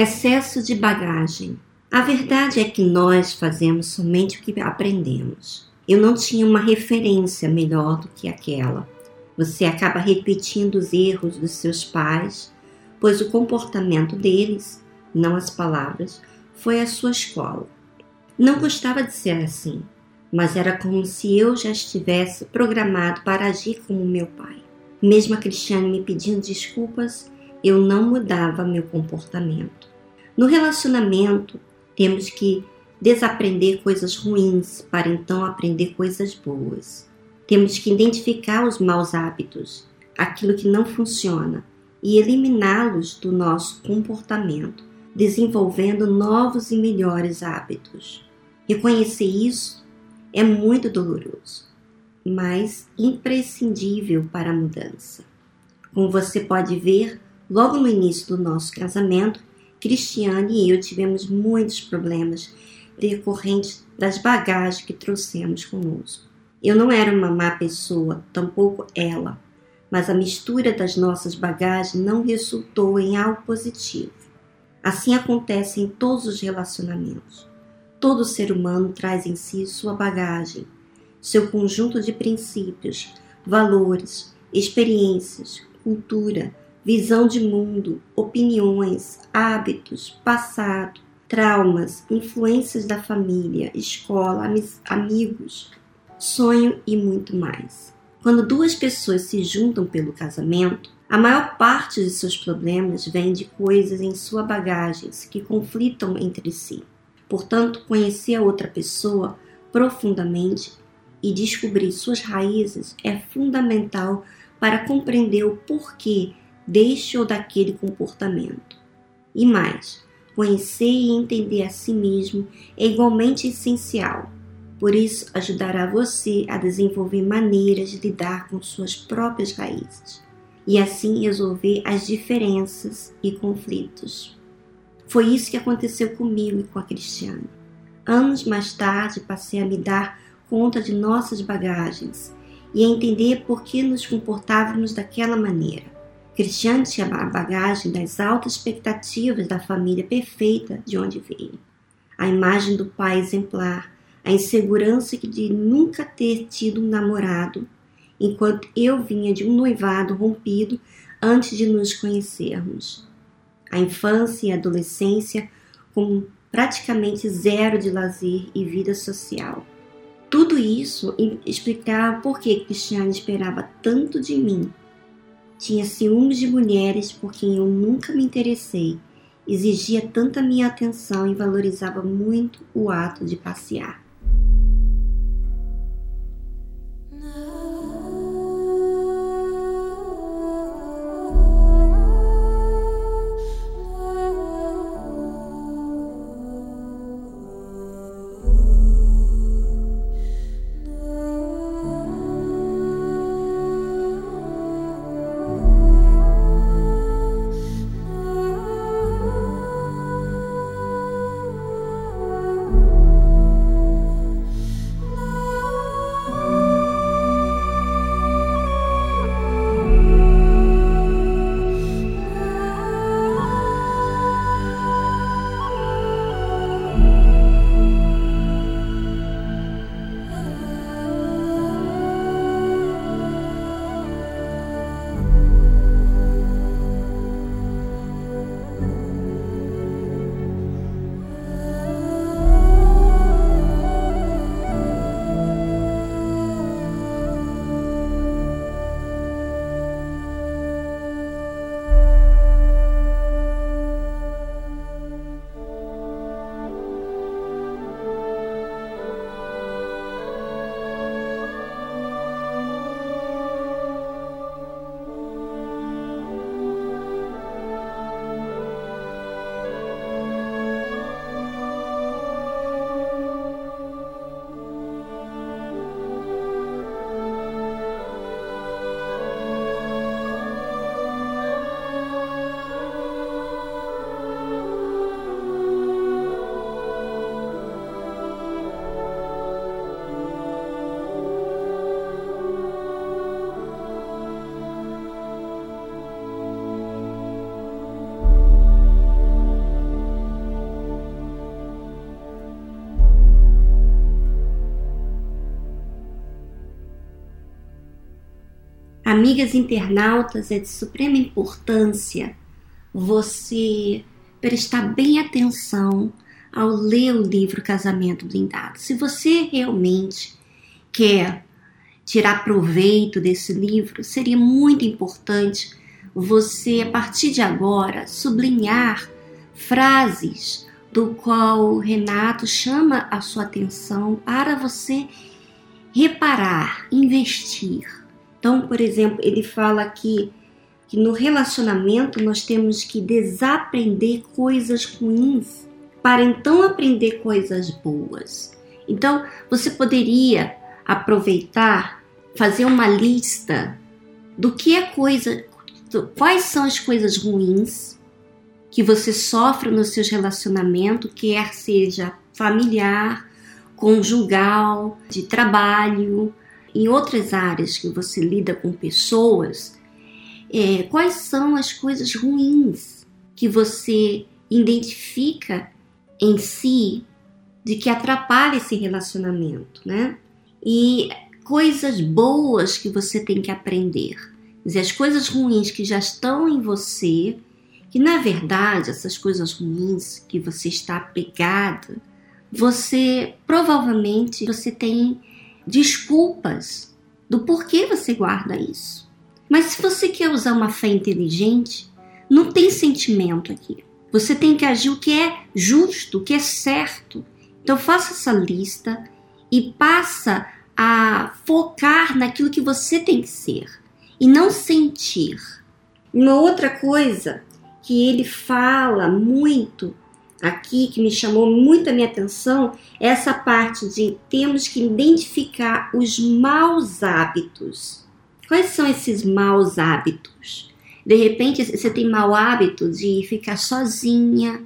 Excesso de bagagem. A verdade é que nós fazemos somente o que aprendemos. Eu não tinha uma referência melhor do que aquela. Você acaba repetindo os erros dos seus pais, pois o comportamento deles, não as palavras, foi a sua escola. Não gostava de ser assim, mas era como se eu já estivesse programado para agir como meu pai. Mesmo a Cristiane me pedindo desculpas, eu não mudava meu comportamento. No relacionamento, temos que desaprender coisas ruins para então aprender coisas boas. Temos que identificar os maus hábitos, aquilo que não funciona, e eliminá-los do nosso comportamento, desenvolvendo novos e melhores hábitos. Reconhecer isso é muito doloroso, mas imprescindível para a mudança. Como você pode ver, logo no início do nosso casamento, Cristiane e eu tivemos muitos problemas decorrentes das bagagens que trouxemos conosco. Eu não era uma má pessoa, tampouco ela, mas a mistura das nossas bagagens não resultou em algo positivo. Assim acontece em todos os relacionamentos. Todo ser humano traz em si sua bagagem, seu conjunto de princípios, valores, experiências, cultura, visão de mundo, opiniões, hábitos, passado, traumas, influências da família, escola, amigos, sonho e muito mais. Quando duas pessoas se juntam pelo casamento, a maior parte de seus problemas vem de coisas em sua bagagem que conflitam entre si. Portanto, conhecer a outra pessoa profundamente e descobrir suas raízes é fundamental para compreender o porquê deste ou daquele comportamento. E mais, conhecer e entender a si mesmo é igualmente essencial. Por isso, ajudará você a desenvolver maneiras de lidar com suas próprias raízes e assim resolver as diferenças e conflitos. Foi isso que aconteceu comigo e com a Cristiane. Anos mais tarde, passei a me dar conta de nossas bagagens e a entender por que nos comportávamos daquela maneira. Cristiane tinha a bagagem das altas expectativas da família perfeita de onde veio. A imagem do pai exemplar, a insegurança de nunca ter tido um namorado, enquanto eu vinha de um noivado rompido antes de nos conhecermos. A infância e a adolescência com praticamente zero de lazer e vida social. Tudo isso explicava por que Cristiane esperava tanto de mim tinha ciúmes de mulheres por quem eu nunca me interessei, exigia tanta minha atenção e valorizava muito o ato de passear. Amigas internautas, é de suprema importância você prestar bem atenção ao ler o livro Casamento Blindado. Se você realmente quer tirar proveito desse livro, seria muito importante você, a partir de agora, sublinhar frases do qual Renato chama a sua atenção para você reparar, investir. Então, por exemplo, ele fala aqui que no relacionamento nós temos que desaprender coisas ruins para então aprender coisas boas. Então, você poderia aproveitar, fazer uma lista do que é coisa, quais são as coisas ruins que você sofre nos seus relacionamentos, quer seja familiar, conjugal, de trabalho, em outras áreas que você lida com pessoas, é, quais são as coisas ruins que você identifica em si de que atrapalha esse relacionamento, né? E coisas boas que você tem que aprender. Quer dizer, as coisas ruins que já estão em você, que na verdade essas coisas ruins que você está apegado, você provavelmente você tem desculpas do porquê você guarda isso. Mas se você quer usar uma fé inteligente, não tem sentimento aqui. Você tem que agir o que é justo, o que é certo. Então faça essa lista e passa a focar naquilo que você tem que ser e não sentir. Uma outra coisa que ele fala muito aqui, que me chamou muito a minha atenção, é essa parte de temos que identificar os maus hábitos. Quais são esses maus hábitos? De repente você tem mau hábito de ficar sozinha,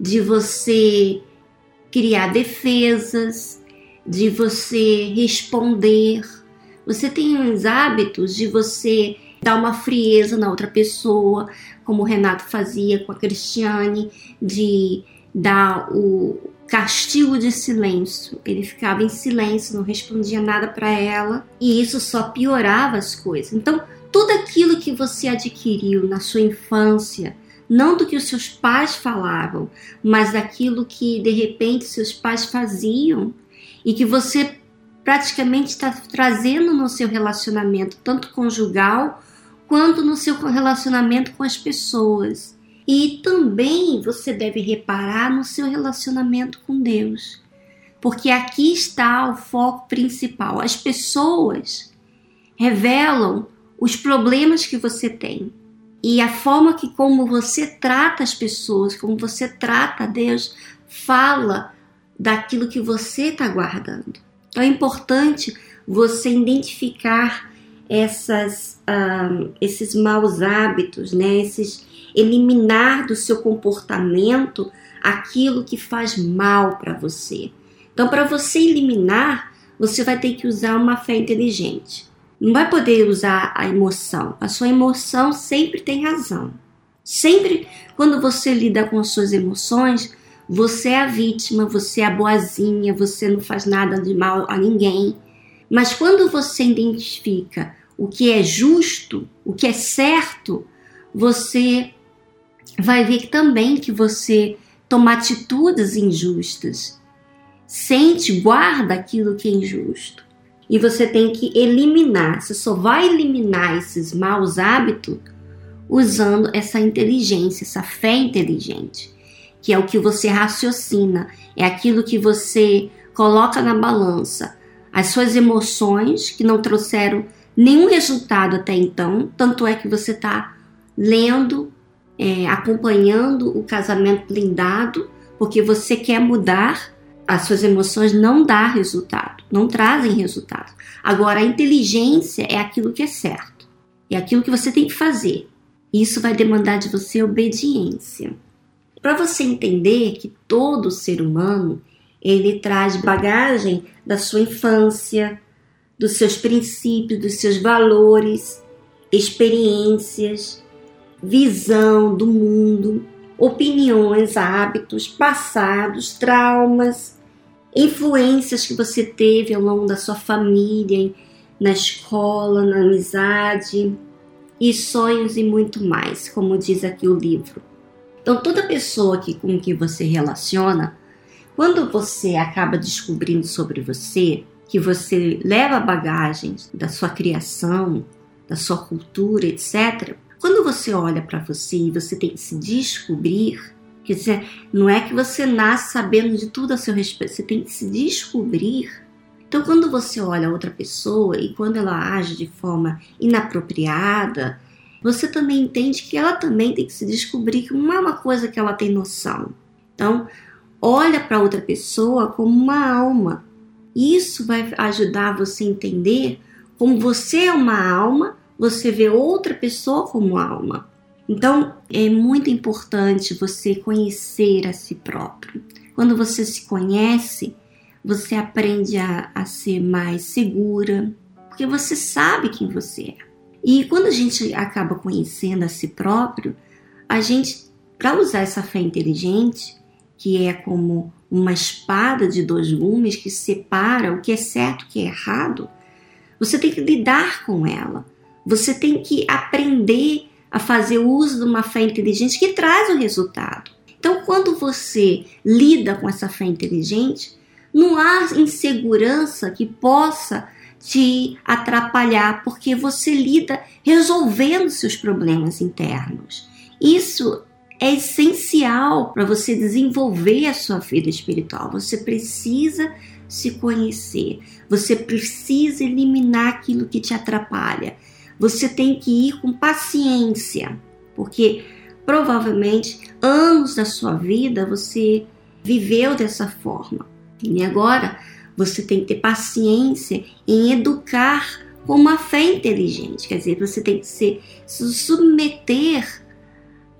de você criar defesas, de você responder. Você tem uns hábitos de você dar uma frieza na outra pessoa, como o Renato fazia com a Cristiane, de dar o castigo de silêncio. Ele ficava em silêncio, não respondia nada para ela, e isso só piorava as coisas. Então, tudo aquilo que você adquiriu na sua infância, não do que os seus pais falavam, mas daquilo que de repente seus pais faziam e que você praticamente está trazendo no seu relacionamento, tanto conjugal quanto no seu relacionamento com as pessoas. E também você deve reparar no seu relacionamento com Deus, porque aqui está o foco principal. As pessoas revelam os problemas que você tem e a forma que como você trata as pessoas, como você trata Deus, fala daquilo que você está guardando. Então é importante você identificar essas, um, esses maus hábitos, né? Esses eliminar do seu comportamento aquilo que faz mal para você. Então, para você eliminar, você vai ter que usar uma fé inteligente não vai poder usar a emoção. A sua emoção sempre tem razão. Sempre quando você lida com as suas emoções, você é a vítima, você é a boazinha, você não faz nada de mal a ninguém. Mas quando você identifica o que é justo, o que é certo, você vai ver também que você toma atitudes injustas. Sente, guarda aquilo que é injusto e você tem que eliminar. Você só vai eliminar esses maus hábitos usando essa inteligência, essa fé inteligente, que é o que você raciocina, é aquilo que você coloca na balança, as suas emoções que não trouxeram nenhum resultado até então, tanto é que você está lendo, é, acompanhando o casamento blindado, porque você quer mudar as suas emoções não dão resultado, não trazem resultado. Agora, a inteligência é aquilo que é certo, é aquilo que você tem que fazer. Isso vai demandar de você obediência. Para você entender que todo ser humano ele traz bagagem da sua infância, dos seus princípios, dos seus valores, experiências, visão do mundo, opiniões, hábitos, passados, traumas, influências que você teve ao longo da sua família, na escola, na amizade e sonhos e muito mais, como diz aqui o livro. Então, toda pessoa que, com que você relaciona, quando você acaba descobrindo sobre você, que você leva bagagens da sua criação, da sua cultura, etc. Quando você olha para você e você tem que se descobrir, quer dizer, não é que você nasce sabendo de tudo a seu respeito, você tem que se descobrir. Então, quando você olha outra pessoa e quando ela age de forma inapropriada, você também entende que ela também tem que se descobrir que não é uma coisa que ela tem noção. Então, olha para outra pessoa como uma alma isso vai ajudar você a entender como você é uma alma, você vê outra pessoa como alma. Então, é muito importante você conhecer a si próprio. Quando você se conhece, você aprende a, a ser mais segura, porque você sabe quem você é. E quando a gente acaba conhecendo a si próprio, a gente, para usar essa fé inteligente, que é como uma espada de dois gumes que separa o que é certo e o que é errado, você tem que lidar com ela. Você tem que aprender a fazer uso de uma fé inteligente que traz o resultado. Então, quando você lida com essa fé inteligente, não há insegurança que possa te atrapalhar, porque você lida resolvendo seus problemas internos. Isso é essencial para você desenvolver a sua vida espiritual. Você precisa se conhecer, você precisa eliminar aquilo que te atrapalha. Você tem que ir com paciência, porque provavelmente anos da sua vida você viveu dessa forma. E agora você tem que ter paciência em educar com uma fé inteligente. Quer dizer, você tem que se submeter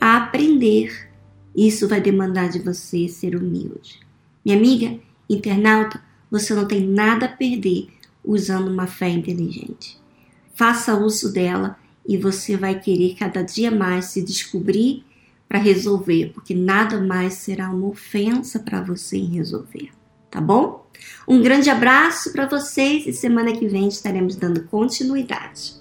a aprender. Isso vai demandar de você ser humilde. Minha amiga, internauta, você não tem nada a perder usando uma fé inteligente. Faça uso dela e você vai querer cada dia mais se descobrir para resolver, porque nada mais será uma ofensa para você em resolver, tá bom? Um grande abraço para vocês e semana que vem estaremos dando continuidade.